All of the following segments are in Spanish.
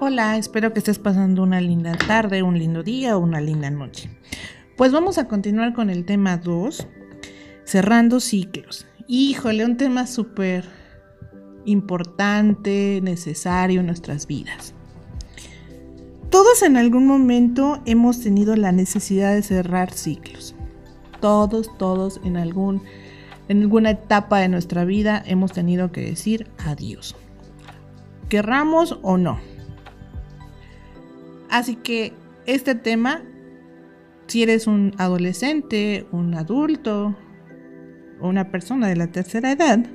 Hola, espero que estés pasando una linda tarde, un lindo día o una linda noche. Pues vamos a continuar con el tema 2, cerrando ciclos. Híjole, un tema súper importante, necesario en nuestras vidas. Todos en algún momento hemos tenido la necesidad de cerrar ciclos. Todos, todos en, algún, en alguna etapa de nuestra vida hemos tenido que decir adiós. Querramos o no. Así que este tema, si eres un adolescente, un adulto o una persona de la tercera edad,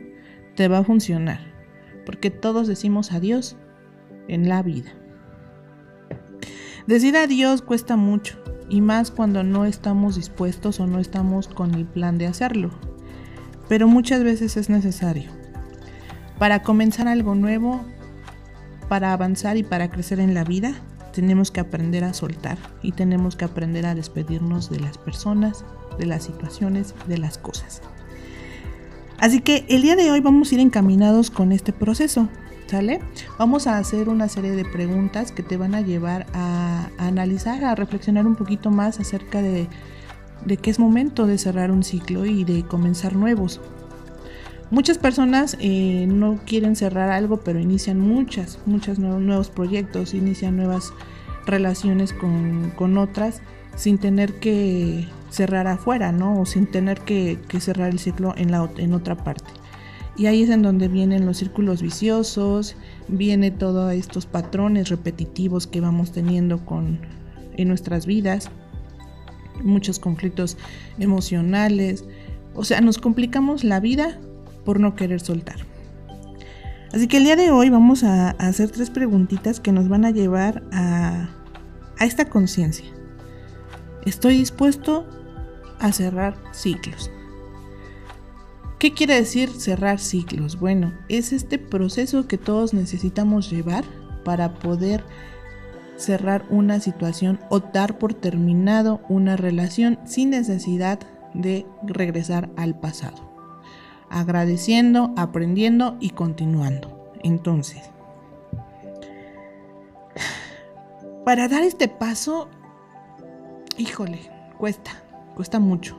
te va a funcionar. Porque todos decimos adiós en la vida. Decir adiós cuesta mucho y más cuando no estamos dispuestos o no estamos con el plan de hacerlo. Pero muchas veces es necesario. Para comenzar algo nuevo, para avanzar y para crecer en la vida, tenemos que aprender a soltar y tenemos que aprender a despedirnos de las personas, de las situaciones, de las cosas. Así que el día de hoy vamos a ir encaminados con este proceso. ¿Sale? Vamos a hacer una serie de preguntas que te van a llevar a, analizar, a reflexionar un poquito más acerca de, de que es momento de cerrar un ciclo y de comenzar nuevos. Muchas personas eh, no quieren cerrar algo, pero inician muchas, muchos nuevos, proyectos, inician nuevas relaciones con, con, otras sin tener que cerrar afuera, ¿no? O sin tener que, que cerrar el ciclo en, la, en otra parte. Y ahí es en donde vienen los círculos viciosos, viene todos estos patrones repetitivos que vamos teniendo con, en nuestras vidas, muchos conflictos emocionales, o sea, nos complicamos la vida por no querer soltar. Así que el día de hoy vamos a, hacer tres preguntitas que nos van a llevar a, a esta conciencia. Estoy dispuesto a cerrar ciclos. ¿Qué quiere decir cerrar ciclos? Bueno, es este proceso que todos necesitamos llevar para poder cerrar una situación o dar por terminado una relación sin necesidad de regresar al pasado. Agradeciendo, aprendiendo y continuando. Entonces, para dar este paso, híjole, cuesta, cuesta mucho.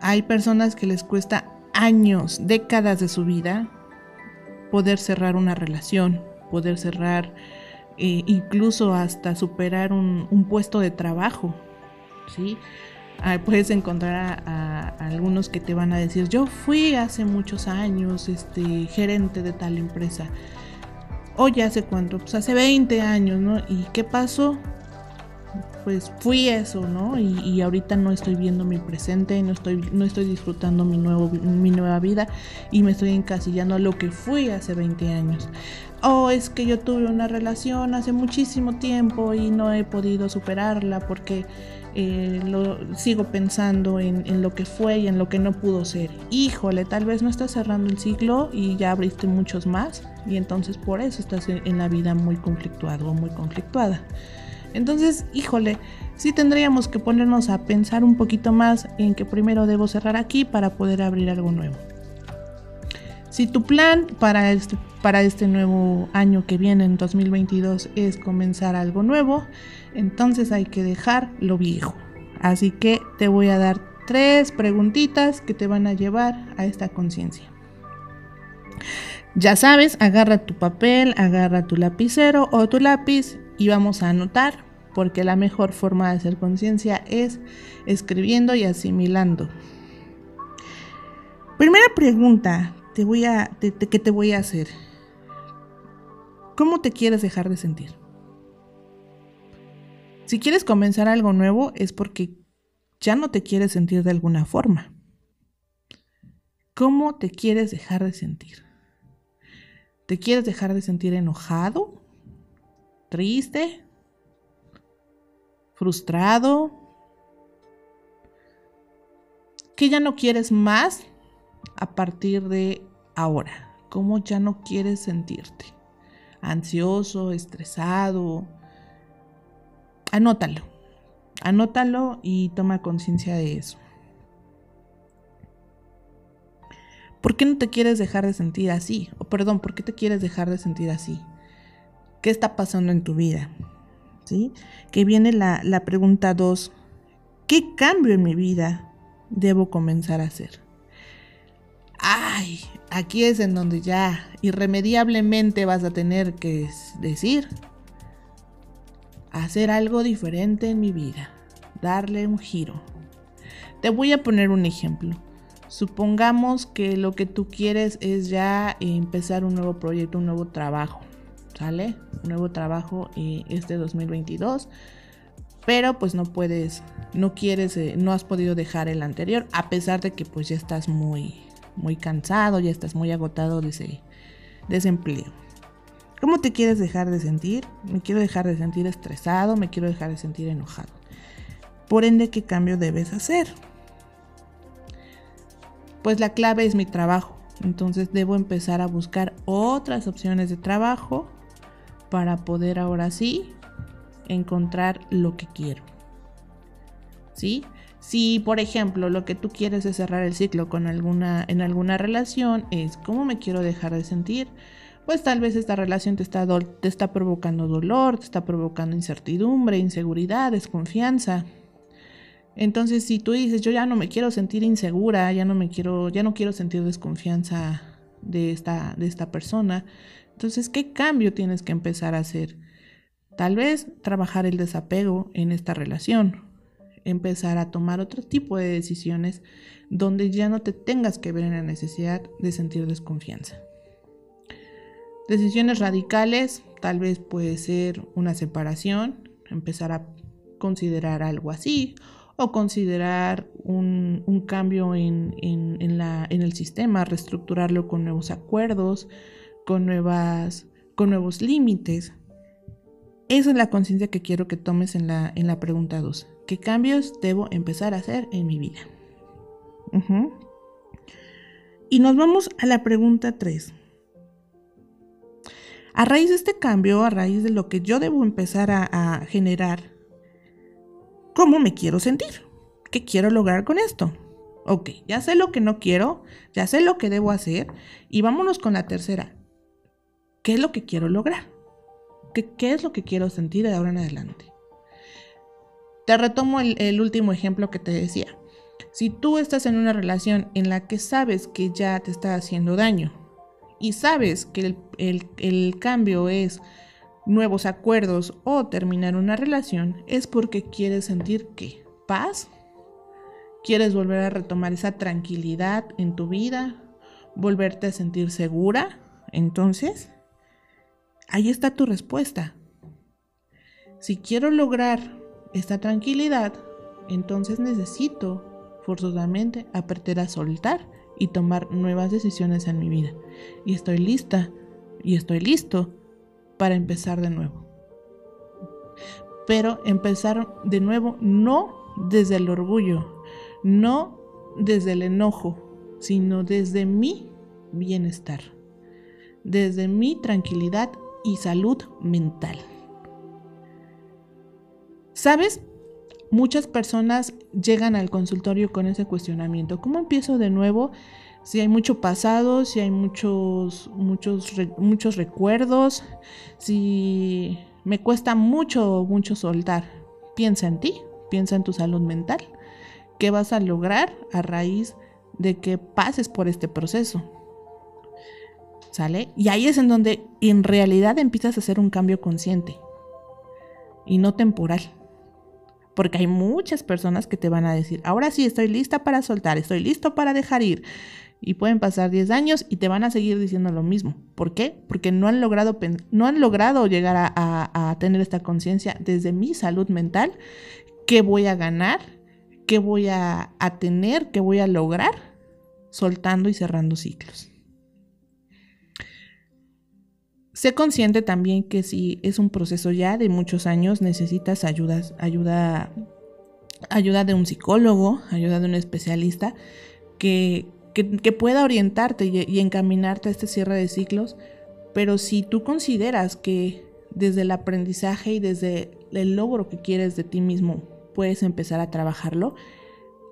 Hay personas que les cuesta años, décadas de su vida poder cerrar una relación, poder cerrar eh, incluso hasta superar un, puesto de trabajo. ¿sí? puedes encontrar a, algunos que te van a decir, yo fui hace muchos años este, gerente de tal empresa. Oye, ¿hace cuánto? Pues hace 20 años, ¿no? ¿Y qué pasó? Pues fui eso, ¿no? Y, ahorita no estoy viendo mi presente, no estoy, no estoy disfrutando mi, nuevo, mi nueva vida y me estoy encasillando a lo que fui hace 20 años. O es que yo tuve una relación hace muchísimo tiempo y no he podido superarla porque eh, lo, sigo pensando en, en, lo que fue y en lo que no pudo ser. Híjole, tal vez no estás cerrando el ciclo y ya abriste muchos más y entonces por eso estás en, en la vida muy conflictuado o muy conflictuada. Entonces, híjole, sí tendríamos que ponernos a pensar un poquito más en que primero debo cerrar aquí para poder abrir algo nuevo. Si tu plan para este, este nuevo año que viene, en 2022, es comenzar algo nuevo, entonces hay que dejar lo viejo. Así que te voy a dar tres preguntitas que te van a llevar a esta conciencia. Ya sabes, agarra tu papel, agarra tu lapicero o tu lápiz y vamos a anotar, porque la mejor forma de hacer conciencia es escribiendo y asimilando. Primera pregunta te voy a, que te voy a hacer. ¿Cómo te quieres dejar de sentir? Si quieres comenzar algo nuevo es porque ya no te quieres sentir de alguna forma. ¿Cómo te quieres dejar de sentir? ¿Te quieres dejar de sentir enojado? Triste, frustrado, que ya no quieres más a partir de ahora, cómo ya no quieres sentirte, ansioso, estresado. Anótalo, anótalo y toma conciencia de eso. ¿Por qué no te quieres dejar de sentir así? O perdón, ¿por qué te quieres dejar de sentir así? ¿Qué está pasando en tu vida? ¿Sí? Que viene la, la pregunta 2. ¿Qué cambio en mi vida debo comenzar a hacer? Ay, aquí es en donde ya irremediablemente vas a tener que decir, hacer algo diferente en mi vida, darle un giro. Te voy a poner un ejemplo. Supongamos que lo que tú quieres es ya empezar un nuevo proyecto, un nuevo trabajo, ¿sale? Un nuevo trabajo eh, este 2022, pero pues no puedes, no quieres, eh, no has podido dejar el anterior, a pesar de que pues ya estás muy, muy cansado, ya estás muy agotado de ese, de ese empleo. ¿Cómo te quieres dejar de sentir? Me quiero dejar de sentir estresado, me quiero dejar de sentir enojado. Por ende, ¿qué cambio debes hacer? Pues la clave es mi trabajo. Entonces debo empezar a buscar otras opciones de trabajo para poder ahora sí encontrar lo que quiero. ¿Sí? Si, por ejemplo, lo que tú quieres es cerrar el ciclo con alguna, en alguna relación, es cómo me quiero dejar de sentir, pues tal vez esta relación te está, te está provocando dolor, te está provocando incertidumbre, inseguridad, desconfianza. Entonces, si tú dices, yo ya no me quiero sentir insegura, ya no me quiero, ya no quiero sentir desconfianza de esta, de esta persona, entonces, ¿qué cambio tienes que empezar a hacer? Tal vez trabajar el desapego en esta relación, empezar a tomar otro tipo de decisiones donde ya no te tengas que ver en la necesidad de sentir desconfianza. Decisiones radicales, tal vez puede ser una separación, empezar a considerar algo así, o considerar un, cambio en, el sistema, reestructurarlo con nuevos acuerdos, con, nuevas, con nuevos límites. Esa es la conciencia que quiero que tomes en la, en la pregunta 2. ¿Qué cambios debo empezar a hacer en mi vida? Y nos vamos a la pregunta 3. A raíz de este cambio, a raíz de lo que yo debo empezar a, a generar, ¿cómo me quiero sentir? ¿Qué quiero lograr con esto? Ok, ya sé lo que no quiero, ya sé lo que debo hacer y vámonos con la tercera. ¿Qué es lo que quiero lograr? ¿Qué, es lo que quiero sentir de ahora en adelante? Te retomo el, último ejemplo que te decía. Si tú estás en una relación en la que sabes que ya te está haciendo daño y sabes que el, cambio es nuevos acuerdos o terminar una relación, es porque quieres sentir que paz, quieres volver a retomar esa tranquilidad en tu vida, volverte a sentir segura, entonces ahí está tu respuesta. Si quiero lograr esta tranquilidad, entonces necesito forzosamente aprender a soltar y tomar nuevas decisiones en mi vida. Y estoy lista y estoy listo para empezar de nuevo. Pero empezar de nuevo no desde el orgullo, no desde el enojo, sino desde mi bienestar, desde mi tranquilidad y salud mental. ¿Sabes? Muchas personas llegan al consultorio con ese cuestionamiento. ¿Cómo empiezo de nuevo? Si hay mucho pasado, si hay muchos, muchos, muchos recuerdos, si me cuesta mucho, mucho soltar. Piensa en ti, piensa en tu salud mental. ¿Qué vas a lograr a raíz de que pases por este proceso? ¿Sale? Y ahí es en donde en realidad empiezas a hacer un cambio consciente y no temporal. Porque hay muchas personas que te van a decir, ahora sí estoy lista para soltar, estoy listo para dejar ir. Y pueden pasar 10 años y te van a seguir diciendo lo mismo. ¿Por qué? Porque no han logrado, no han logrado llegar a, tener esta conciencia desde mi salud mental. ¿Qué voy a ganar? ¿Qué voy a, a tener? ¿Qué voy a lograr? Soltando y cerrando ciclos. Sé consciente también que si es un proceso ya de muchos años, necesitas ayuda, ayuda, ayuda de un psicólogo, ayuda de un especialista que, pueda orientarte y, encaminarte a este cierre de ciclos. Pero si tú consideras que desde el aprendizaje y desde el logro que quieres de ti mismo puedes empezar a trabajarlo,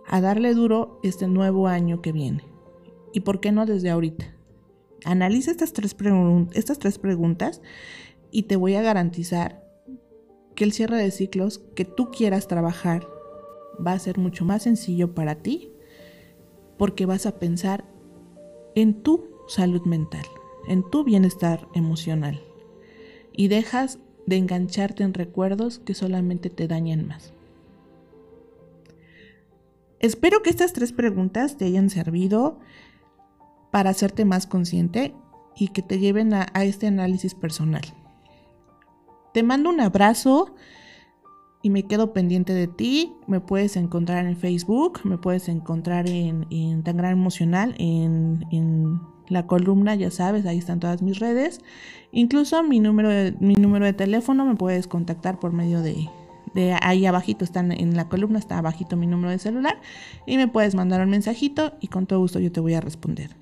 a darle duro este nuevo año que viene. ¿Y por qué no desde ahorita? Analiza estas tres, preguntas y te voy a garantizar que el cierre de ciclos que tú quieras trabajar va a ser mucho más sencillo para ti porque vas a pensar en tu salud mental, en tu bienestar emocional y dejas de engancharte en recuerdos que solamente te dañan más. Espero que estas tres preguntas te hayan servido para hacerte más consciente y que te lleven a, este análisis personal. Te mando un abrazo y me quedo pendiente de ti. Me puedes encontrar en Facebook, me puedes encontrar en, en Emocional, en, en, la columna, ya sabes, ahí están todas mis redes. Incluso mi número de, mi número de teléfono me puedes contactar por medio de, de ahí abajito, están en la columna, está abajito mi número de celular y me puedes mandar un mensajito y con todo gusto yo te voy a responder.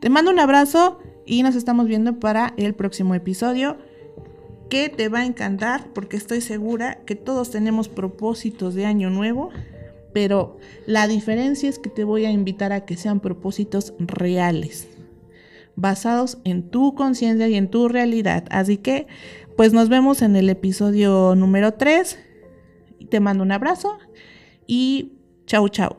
Te mando un abrazo y nos estamos viendo para el próximo episodio que te va a encantar porque estoy segura que todos tenemos propósitos de año nuevo, pero la diferencia es que te voy a invitar a que sean propósitos reales, basados en tu conciencia y en tu realidad. Así que, pues nos vemos en el episodio número 3. Te mando un abrazo y chau chau.